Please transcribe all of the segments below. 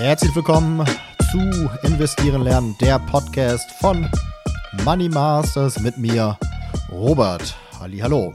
Herzlich willkommen zu Investieren lernen, der Podcast von Money Masters mit mir, Robert. Hallo.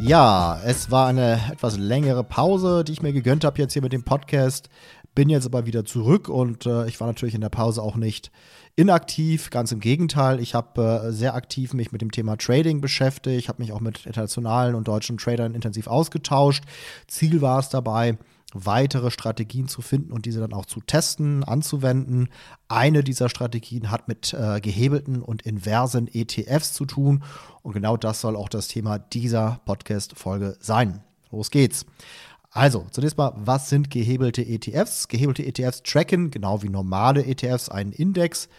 Ja, es war eine etwas längere Pause, die ich mir gegönnt habe jetzt hier mit dem Podcast. Bin jetzt aber wieder zurück und äh, ich war natürlich in der Pause auch nicht inaktiv, ganz im Gegenteil. Ich habe äh, sehr aktiv mich mit dem Thema Trading beschäftigt, habe mich auch mit internationalen und deutschen Tradern intensiv ausgetauscht. Ziel war es dabei, weitere Strategien zu finden und diese dann auch zu testen, anzuwenden. Eine dieser Strategien hat mit äh, gehebelten und inversen ETFs zu tun und genau das soll auch das Thema dieser Podcast-Folge sein. Los geht's. Also, zunächst mal, was sind gehebelte ETFs? Gehebelte ETFs tracken, genau wie normale ETFs, einen Index.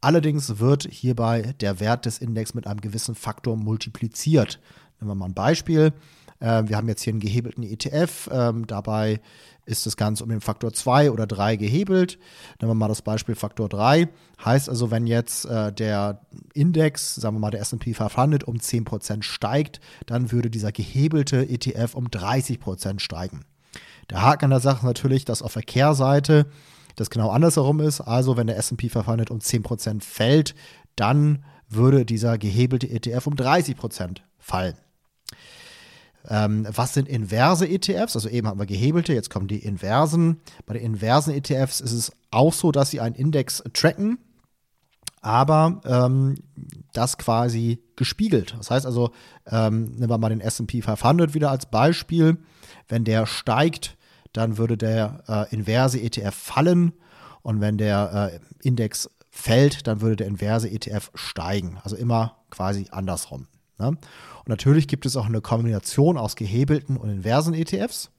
Allerdings wird hierbei der Wert des Index mit einem gewissen Faktor multipliziert. Nehmen wir mal ein Beispiel. Äh, wir haben jetzt hier einen gehebelten ETF. Ähm, dabei ist das Ganze um den Faktor 2 oder 3 gehebelt. Nehmen wir mal das Beispiel Faktor 3. Heißt also, wenn jetzt äh, der Index, sagen wir mal der S&P 500 um 10% steigt, dann würde dieser gehebelte ETF um 30% steigen. Der Haken an der Sache ist natürlich, dass auf der Kehrseite das genau andersherum ist. Also wenn der S&P 500 um 10% fällt, dann würde dieser gehebelte ETF um 30% fallen. Ähm, was sind inverse ETFs? Also eben haben wir gehebelte, jetzt kommen die inversen. Bei den inversen ETFs ist es auch so, dass sie einen Index tracken, aber ähm, das quasi gespiegelt. Das heißt also, ähm, nehmen wir mal den SP 500 wieder als Beispiel. Wenn der steigt, dann würde der äh, inverse ETF fallen und wenn der äh, Index fällt, dann würde der inverse ETF steigen. Also immer quasi andersrum. Ne? Und natürlich gibt es auch eine Kombination aus gehebelten und inversen ETFs.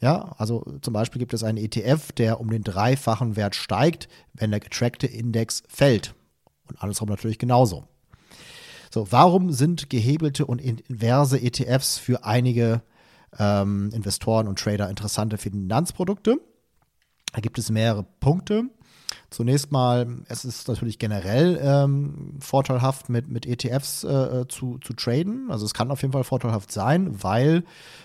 Ja, also zum Beispiel gibt es einen ETF, der um den dreifachen Wert steigt, wenn der getrackte Index fällt. Und andersrum natürlich genauso. So, warum sind gehebelte und inverse ETFs für einige ähm, Investoren und Trader interessante Finanzprodukte? Da gibt es mehrere Punkte. Zunächst mal, es ist natürlich generell ähm, vorteilhaft, mit, mit ETFs äh, zu, zu traden. Also es kann auf jeden Fall vorteilhaft sein, weil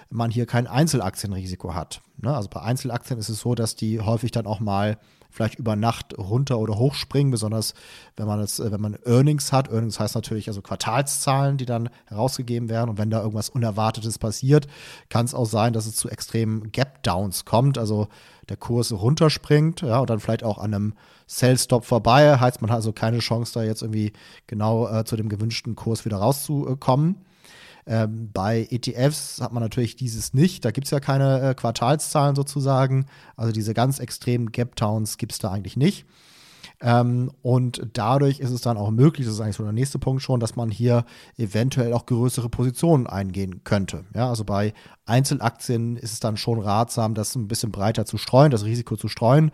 man hier kein Einzelaktienrisiko hat. Ne? Also bei Einzelaktien ist es so, dass die häufig dann auch mal vielleicht über Nacht runter oder hoch springen, besonders wenn man das, wenn man Earnings hat. Earnings heißt natürlich also Quartalszahlen, die dann herausgegeben werden. Und wenn da irgendwas Unerwartetes passiert, kann es auch sein, dass es zu extremen Gap-Downs kommt. Also der Kurs runterspringt, ja, und dann vielleicht auch an einem Sell-Stop vorbei. Heißt, man hat also keine Chance, da jetzt irgendwie genau äh, zu dem gewünschten Kurs wieder rauszukommen. Ähm, bei ETFs hat man natürlich dieses nicht. Da gibt es ja keine äh, Quartalszahlen sozusagen. Also diese ganz extremen Gap-Towns gibt es da eigentlich nicht. Ähm, und dadurch ist es dann auch möglich, das ist eigentlich so der nächste Punkt schon, dass man hier eventuell auch größere Positionen eingehen könnte. Ja, also bei Einzelaktien ist es dann schon ratsam, das ein bisschen breiter zu streuen, das Risiko zu streuen,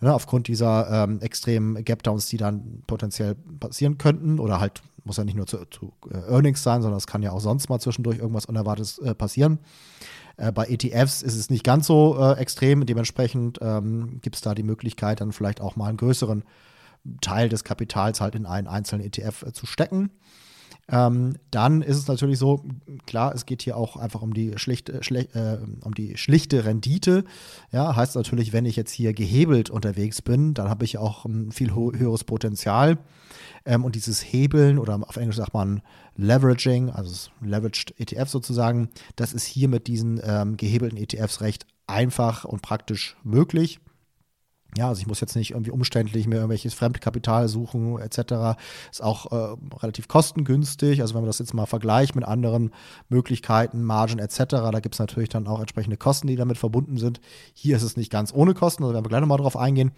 ja, aufgrund dieser ähm, extremen Gap-Downs, die dann potenziell passieren könnten oder halt muss ja nicht nur zu, zu äh, Earnings sein, sondern es kann ja auch sonst mal zwischendurch irgendwas Unerwartetes äh, passieren. Äh, bei ETFs ist es nicht ganz so äh, extrem. Dementsprechend ähm, gibt es da die Möglichkeit, dann vielleicht auch mal einen größeren Teil des Kapitals halt in einen einzelnen ETF äh, zu stecken. Ähm, dann ist es natürlich so, klar, es geht hier auch einfach um die schlichte, schle äh, um die schlichte Rendite. Ja, heißt natürlich, wenn ich jetzt hier gehebelt unterwegs bin, dann habe ich auch ein viel höheres Potenzial. Ähm, und dieses Hebeln oder auf Englisch sagt man Leveraging, also Leveraged ETF sozusagen, das ist hier mit diesen ähm, gehebelten ETFs recht einfach und praktisch möglich. Ja, also ich muss jetzt nicht irgendwie umständlich mir irgendwelches Fremdkapital suchen etc. Ist auch äh, relativ kostengünstig. Also wenn man das jetzt mal vergleicht mit anderen Möglichkeiten, Margen etc., da gibt es natürlich dann auch entsprechende Kosten, die damit verbunden sind. Hier ist es nicht ganz ohne Kosten, da werden wir gleich nochmal drauf eingehen.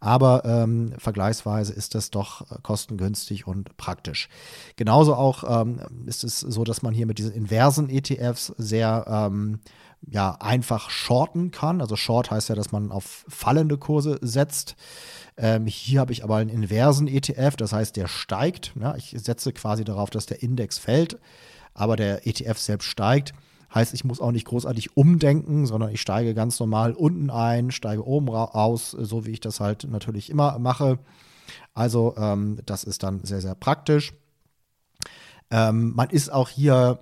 Aber ähm, vergleichsweise ist das doch äh, kostengünstig und praktisch. Genauso auch ähm, ist es so, dass man hier mit diesen inversen ETFs sehr ähm, ja, einfach shorten kann. Also Short heißt ja, dass man auf fallende Kurse setzt. Ähm, hier habe ich aber einen inversen ETF, das heißt, der steigt. Ja, ich setze quasi darauf, dass der Index fällt, aber der ETF selbst steigt. Heißt, ich muss auch nicht großartig umdenken, sondern ich steige ganz normal unten ein, steige oben raus, so wie ich das halt natürlich immer mache. Also ähm, das ist dann sehr, sehr praktisch. Ähm, man ist auch hier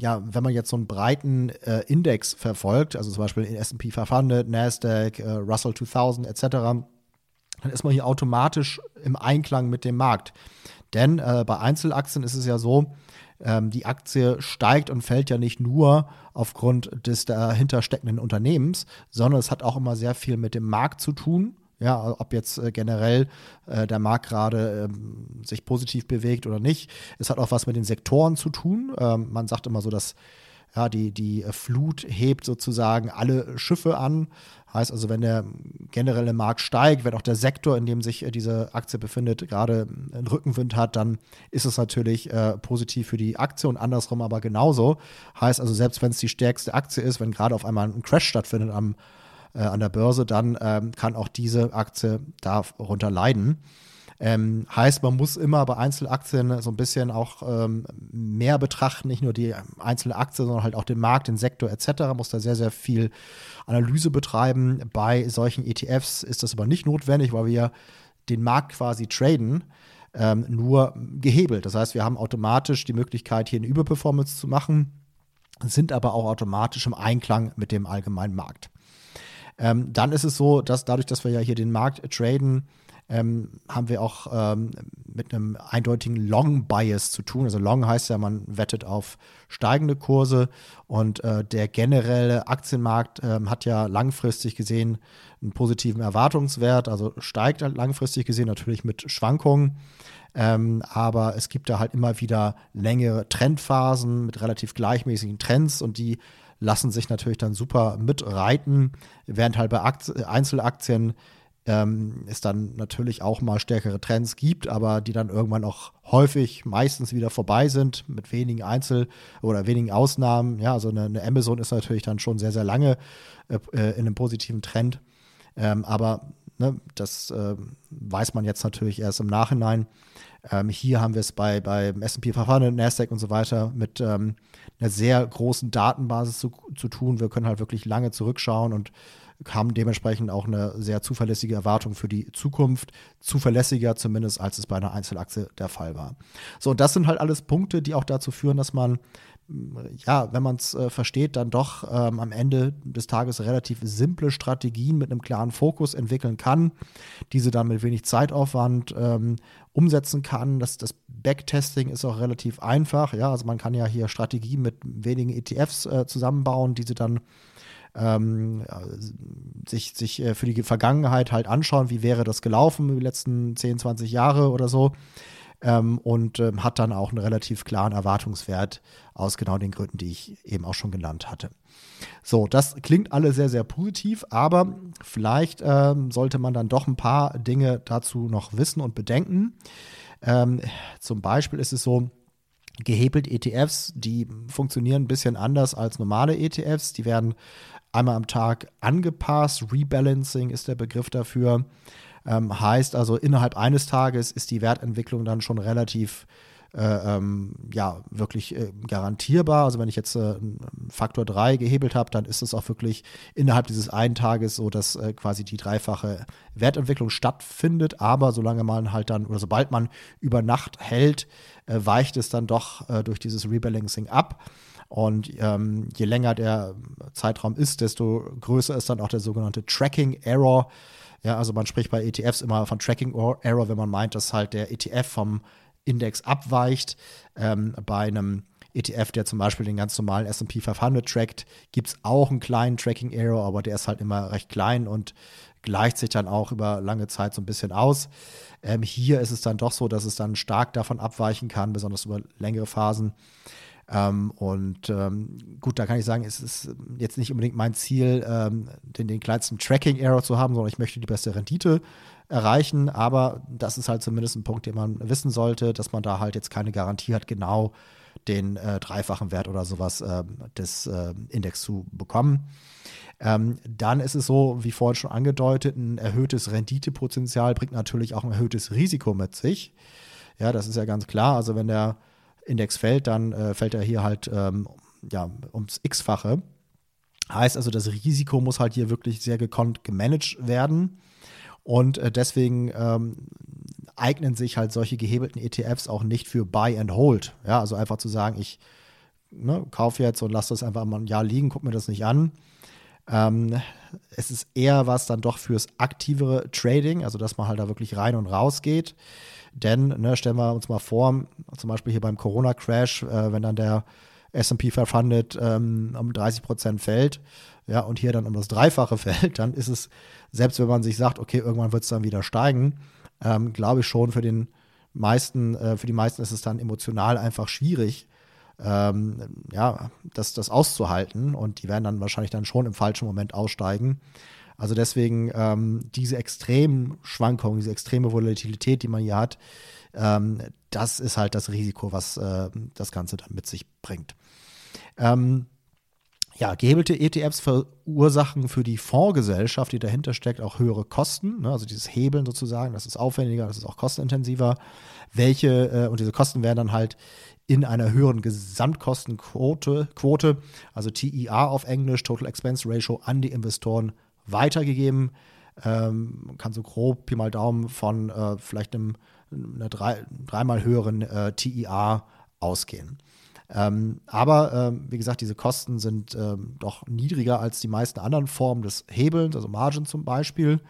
ja, wenn man jetzt so einen breiten äh, Index verfolgt, also zum Beispiel in S&P 500, Nasdaq, äh, Russell 2000 etc., dann ist man hier automatisch im Einklang mit dem Markt. Denn äh, bei Einzelaktien ist es ja so, ähm, die Aktie steigt und fällt ja nicht nur aufgrund des dahinter steckenden Unternehmens, sondern es hat auch immer sehr viel mit dem Markt zu tun. Ja, ob jetzt äh, generell äh, der Markt gerade ähm, sich positiv bewegt oder nicht. Es hat auch was mit den Sektoren zu tun. Ähm, man sagt immer so, dass ja, die, die Flut hebt sozusagen alle Schiffe an. Heißt also, wenn der generelle Markt steigt, wenn auch der Sektor, in dem sich äh, diese Aktie befindet, gerade einen Rückenwind hat, dann ist es natürlich äh, positiv für die Aktie und andersrum aber genauso. Heißt also, selbst wenn es die stärkste Aktie ist, wenn gerade auf einmal ein Crash stattfindet am, äh, an der Börse, dann ähm, kann auch diese Aktie darunter leiden. Ähm, heißt, man muss immer bei Einzelaktien so ein bisschen auch ähm, mehr betrachten, nicht nur die einzelne Aktie, sondern halt auch den Markt, den Sektor etc. Muss da sehr, sehr viel Analyse betreiben. Bei solchen ETFs ist das aber nicht notwendig, weil wir den Markt quasi traden. Ähm, nur gehebelt. Das heißt, wir haben automatisch die Möglichkeit, hier eine Überperformance zu machen, sind aber auch automatisch im Einklang mit dem allgemeinen Markt. Ähm, dann ist es so, dass dadurch, dass wir ja hier den Markt traden, ähm, haben wir auch ähm, mit einem eindeutigen Long-Bias zu tun. Also Long heißt ja, man wettet auf steigende Kurse und äh, der generelle Aktienmarkt äh, hat ja langfristig gesehen einen positiven Erwartungswert, also steigt halt langfristig gesehen natürlich mit Schwankungen. Ähm, aber es gibt da halt immer wieder längere Trendphasen mit relativ gleichmäßigen Trends und die lassen sich natürlich dann super mitreiten, während halt bei Aktien, Einzelaktien ähm, es dann natürlich auch mal stärkere Trends gibt, aber die dann irgendwann auch häufig meistens wieder vorbei sind mit wenigen Einzel- oder wenigen Ausnahmen. Ja, also eine, eine Amazon ist natürlich dann schon sehr, sehr lange äh, äh in einem positiven Trend. Ähm, aber ne, das äh, weiß man jetzt natürlich erst im Nachhinein. Ähm, hier haben wir es bei, bei S&P 500, Nasdaq und so weiter mit ähm, einer sehr großen Datenbasis zu, zu tun. Wir können halt wirklich lange zurückschauen und haben dementsprechend auch eine sehr zuverlässige Erwartung für die Zukunft. Zuverlässiger zumindest, als es bei einer Einzelaktie der Fall war. So, und das sind halt alles Punkte, die auch dazu führen, dass man ja, wenn man es äh, versteht, dann doch ähm, am Ende des Tages relativ simple Strategien mit einem klaren Fokus entwickeln kann, diese dann mit wenig Zeitaufwand ähm, umsetzen kann. Das, das Backtesting ist auch relativ einfach. Ja, also man kann ja hier Strategien mit wenigen ETFs äh, zusammenbauen, diese dann ähm, sich, sich äh, für die Vergangenheit halt anschauen, wie wäre das gelaufen die letzten 10, 20 Jahre oder so. Ähm, und ähm, hat dann auch einen relativ klaren Erwartungswert aus genau den Gründen, die ich eben auch schon genannt hatte. So, das klingt alle sehr, sehr positiv, aber vielleicht ähm, sollte man dann doch ein paar Dinge dazu noch wissen und bedenken. Ähm, zum Beispiel ist es so, gehebelt ETFs, die funktionieren ein bisschen anders als normale ETFs. Die werden einmal am Tag angepasst. Rebalancing ist der Begriff dafür. Ähm, heißt also, innerhalb eines Tages ist die Wertentwicklung dann schon relativ äh, ähm, ja, wirklich äh, garantierbar. Also wenn ich jetzt äh, Faktor 3 gehebelt habe, dann ist es auch wirklich innerhalb dieses einen Tages so, dass äh, quasi die dreifache Wertentwicklung stattfindet. Aber solange man halt dann, oder sobald man über Nacht hält, äh, weicht es dann doch äh, durch dieses Rebalancing ab. Und ähm, je länger der Zeitraum ist, desto größer ist dann auch der sogenannte Tracking Error. Ja, also man spricht bei ETFs immer von Tracking Error, wenn man meint, dass halt der ETF vom Index abweicht. Ähm, bei einem ETF, der zum Beispiel den ganz normalen SP 500 trackt, gibt es auch einen kleinen Tracking Error, aber der ist halt immer recht klein und gleicht sich dann auch über lange Zeit so ein bisschen aus. Ähm, hier ist es dann doch so, dass es dann stark davon abweichen kann, besonders über längere Phasen. Ähm, und ähm, gut, da kann ich sagen, es ist jetzt nicht unbedingt mein Ziel, ähm, den, den kleinsten Tracking-Error zu haben, sondern ich möchte die beste Rendite erreichen. Aber das ist halt zumindest ein Punkt, den man wissen sollte, dass man da halt jetzt keine Garantie hat, genau den äh, dreifachen Wert oder sowas äh, des äh, Index zu bekommen. Ähm, dann ist es so, wie vorhin schon angedeutet, ein erhöhtes Renditepotenzial bringt natürlich auch ein erhöhtes Risiko mit sich. Ja, das ist ja ganz klar. Also wenn der Index fällt, dann äh, fällt er hier halt ähm, ja, ums X-fache. Heißt also, das Risiko muss halt hier wirklich sehr gekonnt gemanagt werden. Und äh, deswegen ähm, eignen sich halt solche gehebelten ETFs auch nicht für Buy and Hold. Ja, also einfach zu sagen, ich ne, kauf jetzt und lass das einfach mal ein Jahr liegen, guck mir das nicht an. Ähm, es ist eher was dann doch fürs aktivere Trading, also dass man halt da wirklich rein und raus geht. Denn, ne, stellen wir uns mal vor, zum Beispiel hier beim Corona-Crash, äh, wenn dann der SP 500 ähm, um 30 Prozent fällt, ja, und hier dann um das Dreifache fällt, dann ist es, selbst wenn man sich sagt, okay, irgendwann wird es dann wieder steigen, ähm, glaube ich schon für den meisten, äh, für die meisten ist es dann emotional einfach schwierig, ähm, ja, das, das auszuhalten und die werden dann wahrscheinlich dann schon im falschen Moment aussteigen. Also deswegen ähm, diese extremen Schwankungen, diese extreme Volatilität, die man hier hat, ähm, das ist halt das Risiko, was äh, das Ganze dann mit sich bringt. Ähm, ja, gehebelte ETFs verursachen für die Fondsgesellschaft, die dahinter steckt, auch höhere Kosten. Ne? Also dieses Hebeln sozusagen, das ist aufwendiger, das ist auch kostenintensiver. Welche, äh, und diese Kosten werden dann halt in einer höheren Gesamtkostenquote, Quote, also TIA auf Englisch, Total Expense Ratio, an die Investoren weitergegeben. Ähm, kann so grob Pi mal Daumen von äh, vielleicht einem, einer drei, dreimal höheren äh, TIA ausgehen. Ähm, aber ähm, wie gesagt, diese Kosten sind ähm, doch niedriger als die meisten anderen Formen des Hebelns, also Margin zum Beispiel.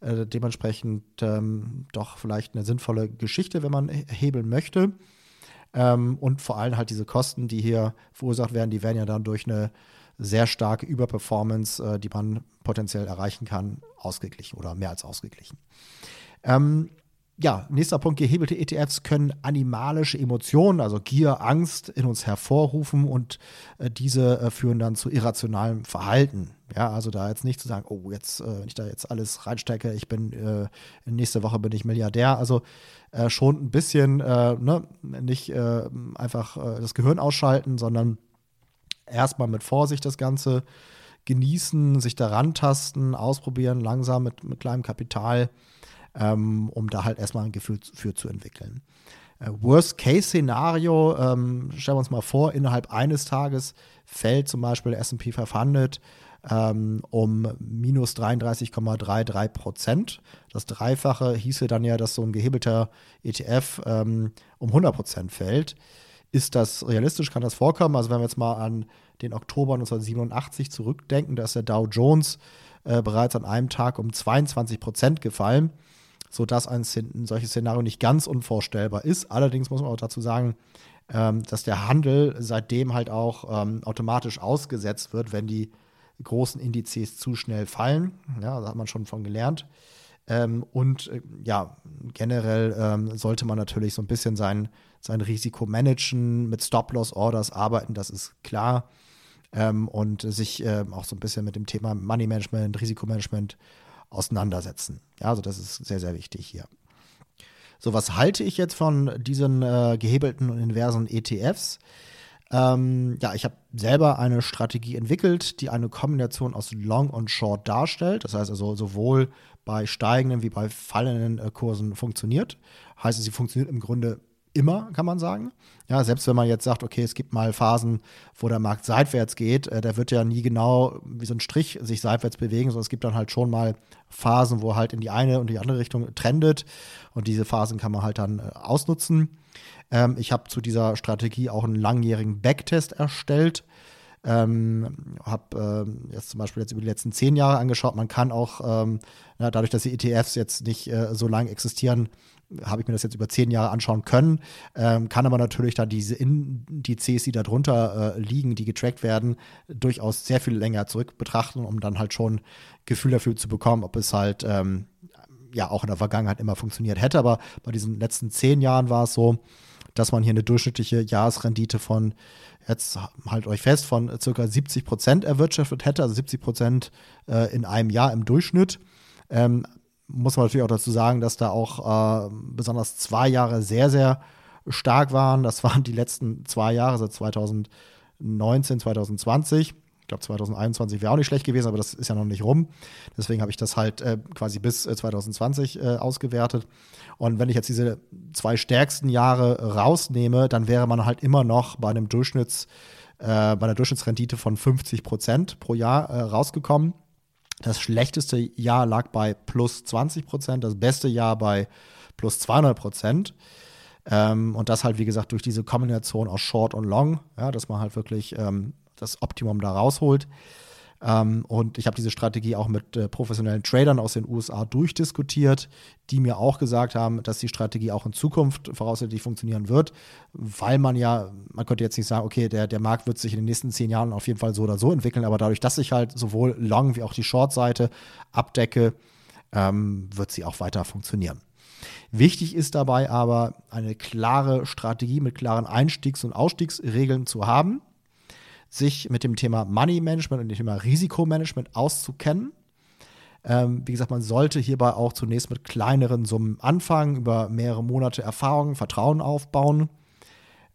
Äh, dementsprechend ähm, doch vielleicht eine sinnvolle Geschichte, wenn man hebeln möchte. Ähm, und vor allem halt diese Kosten, die hier verursacht werden, die werden ja dann durch eine sehr starke Überperformance, äh, die man potenziell erreichen kann, ausgeglichen oder mehr als ausgeglichen. Ähm, ja, nächster Punkt, gehebelte ETFs können animalische Emotionen, also Gier, Angst in uns hervorrufen und äh, diese äh, führen dann zu irrationalem Verhalten. Ja, also da jetzt nicht zu sagen, oh, jetzt, äh, wenn ich da jetzt alles reinstecke, ich bin, äh, nächste Woche bin ich Milliardär. Also äh, schon ein bisschen, äh, ne, nicht einfach das Gehirn ausschalten, sondern erstmal mit Vorsicht das Ganze genießen, sich daran tasten, ausprobieren, langsam mit, mit kleinem Kapital ähm, um da halt erstmal ein Gefühl für zu entwickeln. Äh, Worst-Case-Szenario, ähm, stellen wir uns mal vor, innerhalb eines Tages fällt zum Beispiel SP 500 ähm, um minus 33,33 Prozent. Das Dreifache hieße dann ja, dass so ein gehebelter ETF ähm, um 100 Prozent fällt. Ist das realistisch? Kann das vorkommen? Also wenn wir jetzt mal an den Oktober 1987 zurückdenken, da ist der Dow Jones äh, bereits an einem Tag um 22 Prozent gefallen sodass ein, ein solches Szenario nicht ganz unvorstellbar ist. Allerdings muss man auch dazu sagen, ähm, dass der Handel seitdem halt auch ähm, automatisch ausgesetzt wird, wenn die großen Indizes zu schnell fallen. Ja, da hat man schon von gelernt. Ähm, und äh, ja, generell ähm, sollte man natürlich so ein bisschen sein, sein Risiko managen, mit Stop-Loss-Orders arbeiten, das ist klar. Ähm, und sich äh, auch so ein bisschen mit dem Thema Money Management, Risikomanagement auseinandersetzen. Ja, also das ist sehr, sehr wichtig hier. So, was halte ich jetzt von diesen äh, gehebelten und inversen ETFs? Ähm, ja, ich habe selber eine Strategie entwickelt, die eine Kombination aus Long und Short darstellt. Das heißt also sowohl bei steigenden wie bei fallenden äh, Kursen funktioniert. Heißt, sie funktioniert im Grunde immer, kann man sagen. Ja, selbst wenn man jetzt sagt, okay, es gibt mal Phasen, wo der Markt seitwärts geht, äh, der wird ja nie genau wie so ein Strich sich seitwärts bewegen, sondern es gibt dann halt schon mal Phasen, wo halt in die eine und die andere Richtung trendet und diese Phasen kann man halt dann äh, ausnutzen. Ähm, ich habe zu dieser Strategie auch einen langjährigen Backtest erstellt. Ähm, habe ähm, jetzt zum Beispiel jetzt über die letzten zehn Jahre angeschaut. Man kann auch, ähm, na, dadurch, dass die ETFs jetzt nicht äh, so lange existieren, habe ich mir das jetzt über zehn Jahre anschauen können, ähm, kann aber natürlich dann diese Indizes, die darunter äh, liegen, die getrackt werden, durchaus sehr viel länger zurück betrachten, um dann halt schon Gefühl dafür zu bekommen, ob es halt ähm, ja auch in der Vergangenheit immer funktioniert hätte. Aber bei diesen letzten zehn Jahren war es so, dass man hier eine durchschnittliche Jahresrendite von, jetzt halt euch fest, von circa 70 Prozent erwirtschaftet hätte, also 70 Prozent äh, in einem Jahr im Durchschnitt. Ähm, muss man natürlich auch dazu sagen, dass da auch äh, besonders zwei Jahre sehr, sehr stark waren. Das waren die letzten zwei Jahre, seit 2019, 2020. Ich glaube, 2021 wäre auch nicht schlecht gewesen, aber das ist ja noch nicht rum. Deswegen habe ich das halt äh, quasi bis äh, 2020 äh, ausgewertet. Und wenn ich jetzt diese zwei stärksten Jahre rausnehme, dann wäre man halt immer noch bei einem Durchschnitts, äh, bei einer Durchschnittsrendite von 50 Prozent pro Jahr äh, rausgekommen. Das schlechteste Jahr lag bei plus 20 Prozent, das beste Jahr bei plus 200 Prozent. Ähm, und das halt, wie gesagt, durch diese Kombination aus Short und Long, ja, dass man halt wirklich ähm, das Optimum da rausholt. Ähm, und ich habe diese Strategie auch mit äh, professionellen Tradern aus den USA durchdiskutiert, die mir auch gesagt haben, dass die Strategie auch in Zukunft voraussichtlich funktionieren wird, weil man ja, man könnte jetzt nicht sagen, okay, der, der Markt wird sich in den nächsten zehn Jahren auf jeden Fall so oder so entwickeln, aber dadurch, dass ich halt sowohl Long wie auch die Short-Seite abdecke, ähm, wird sie auch weiter funktionieren. Wichtig ist dabei aber, eine klare Strategie mit klaren Einstiegs- und Ausstiegsregeln zu haben sich mit dem Thema Money Management und dem Thema Risikomanagement auszukennen. Ähm, wie gesagt, man sollte hierbei auch zunächst mit kleineren Summen anfangen, über mehrere Monate Erfahrung, Vertrauen aufbauen.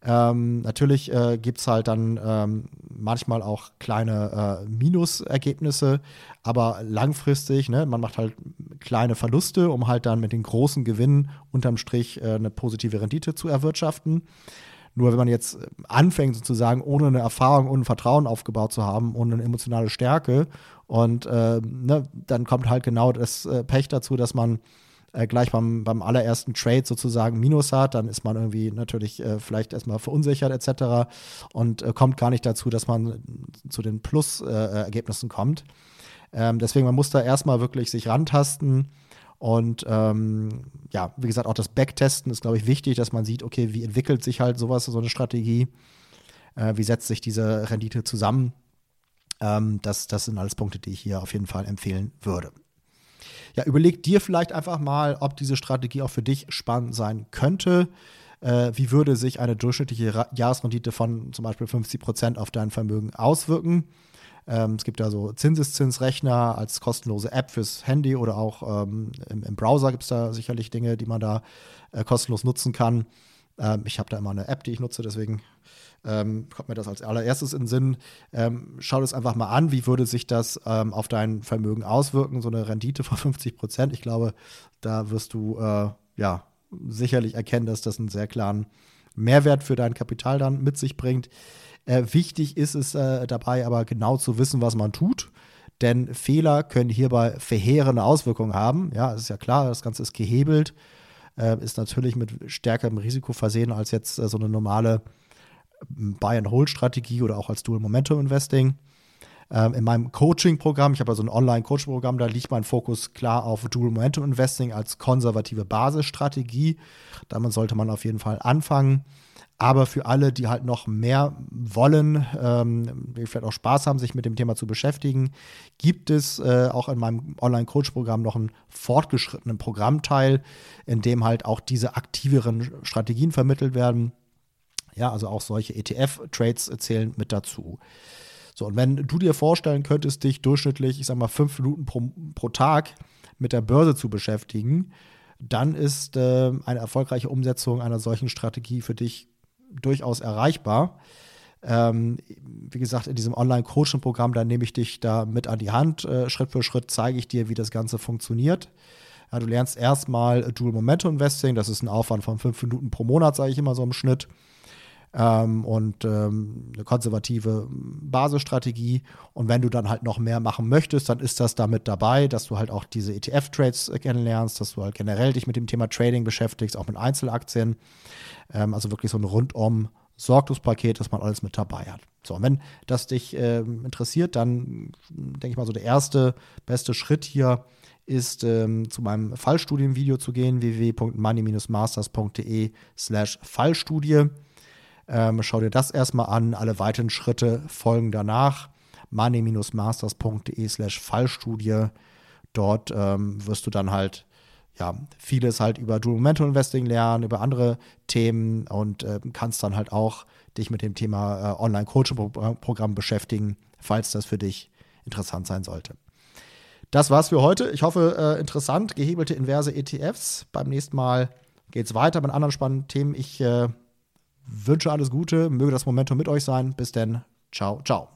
Ähm, natürlich äh, gibt es halt dann ähm, manchmal auch kleine äh, Minusergebnisse, aber langfristig, ne, man macht halt kleine Verluste, um halt dann mit den großen Gewinnen unterm Strich äh, eine positive Rendite zu erwirtschaften. Nur wenn man jetzt anfängt, sozusagen, ohne eine Erfahrung, ohne ein Vertrauen aufgebaut zu haben, ohne eine emotionale Stärke, und äh, ne, dann kommt halt genau das äh, Pech dazu, dass man äh, gleich beim, beim allerersten Trade sozusagen Minus hat, dann ist man irgendwie natürlich äh, vielleicht erstmal verunsichert etc. und äh, kommt gar nicht dazu, dass man zu den Plus-Ergebnissen kommt. Ähm, deswegen, man muss da erstmal wirklich sich rantasten und ähm, ja, wie gesagt, auch das Backtesten ist, glaube ich, wichtig, dass man sieht, okay, wie entwickelt sich halt sowas, so eine Strategie, äh, wie setzt sich diese Rendite zusammen. Ähm, das, das sind alles Punkte, die ich hier auf jeden Fall empfehlen würde. Ja, überleg dir vielleicht einfach mal, ob diese Strategie auch für dich spannend sein könnte. Äh, wie würde sich eine durchschnittliche Jahresrendite von zum Beispiel 50 Prozent auf dein Vermögen auswirken? Ähm, es gibt ja so Zinseszinsrechner als kostenlose App fürs Handy oder auch ähm, im, im, Browser gibt es da sicherlich Dinge, die man da äh, kostenlos nutzen kann. Ähm, ich habe da immer eine App, die ich nutze, deswegen ähm, kommt mir das als allererstes in den Sinn. Ähm, schau das einfach mal an, wie würde sich das ähm, auf dein Vermögen auswirken, so eine Rendite von 50 Prozent. Ich glaube, da wirst du äh, ja sicherlich erkennen, dass das einen sehr klaren Mehrwert für dein Kapital dann mit sich bringt. Äh, wichtig ist es äh, dabei aber genau zu wissen, was man tut. Denn Fehler können hierbei verheerende Auswirkungen haben. Ja, es ist ja klar, das Ganze ist gehebelt, äh, ist natürlich mit stärkerem Risiko versehen als jetzt äh, so eine normale ähm, Buy-and-Hold-Strategie oder auch als Dual-Momentum-Investing. Ähm, in meinem Coaching-Programm, ich habe ja so ein Online-Coaching-Programm, da liegt mein Fokus klar auf Dual-Momentum-Investing als konservative Basisstrategie. Damit sollte man auf jeden Fall anfangen. Aber für alle, die halt noch mehr wollen, ähm, die vielleicht auch Spaß haben, sich mit dem Thema zu beschäftigen, gibt es äh, auch in meinem Online-Coach-Programm noch einen fortgeschrittenen Programmteil, in dem halt auch diese aktiveren Strategien vermittelt werden. Ja, also auch solche ETF-Trades zählen mit dazu. So, und wenn du dir vorstellen könntest, dich durchschnittlich, ich sag mal, fünf Minuten pro, pro Tag mit der Börse zu beschäftigen, dann ist äh, eine erfolgreiche Umsetzung einer solchen Strategie für dich durchaus erreichbar. Ähm, wie gesagt, in diesem Online-Coaching-Programm, da nehme ich dich da mit an die Hand. Äh, Schritt für Schritt zeige ich dir, wie das Ganze funktioniert. Ja, du lernst erstmal Dual Momentum Investing. Das ist ein Aufwand von fünf Minuten pro Monat, sage ich immer so im Schnitt. Ähm, und ähm, eine konservative Basisstrategie. Und wenn du dann halt noch mehr machen möchtest, dann ist das damit dabei, dass du halt auch diese ETF-Trades kennenlernst, dass du halt generell dich mit dem Thema Trading beschäftigst, auch mit Einzelaktien. Ähm, also wirklich so ein rundum Sorglospaket, dass man alles mit dabei hat. So, und wenn das dich äh, interessiert, dann denke ich mal so der erste, beste Schritt hier ist, ähm, zu meinem Fallstudienvideo zu gehen, www.money-masters.de slash Fallstudie. Ähm, schau dir das erstmal an, alle weiteren Schritte folgen danach. money-masters.de slash Fallstudie. Dort ähm, wirst du dann halt ja, vieles halt über Dual Momentum Investing lernen, über andere Themen und äh, kannst dann halt auch dich mit dem Thema äh, Online-Coaching-Programm beschäftigen, falls das für dich interessant sein sollte. Das war's für heute. Ich hoffe, äh, interessant, gehebelte inverse ETFs. Beim nächsten Mal geht's weiter mit anderen spannenden Themen. Ich äh, wünsche alles Gute, möge das Momentum mit euch sein. Bis denn. Ciao, ciao.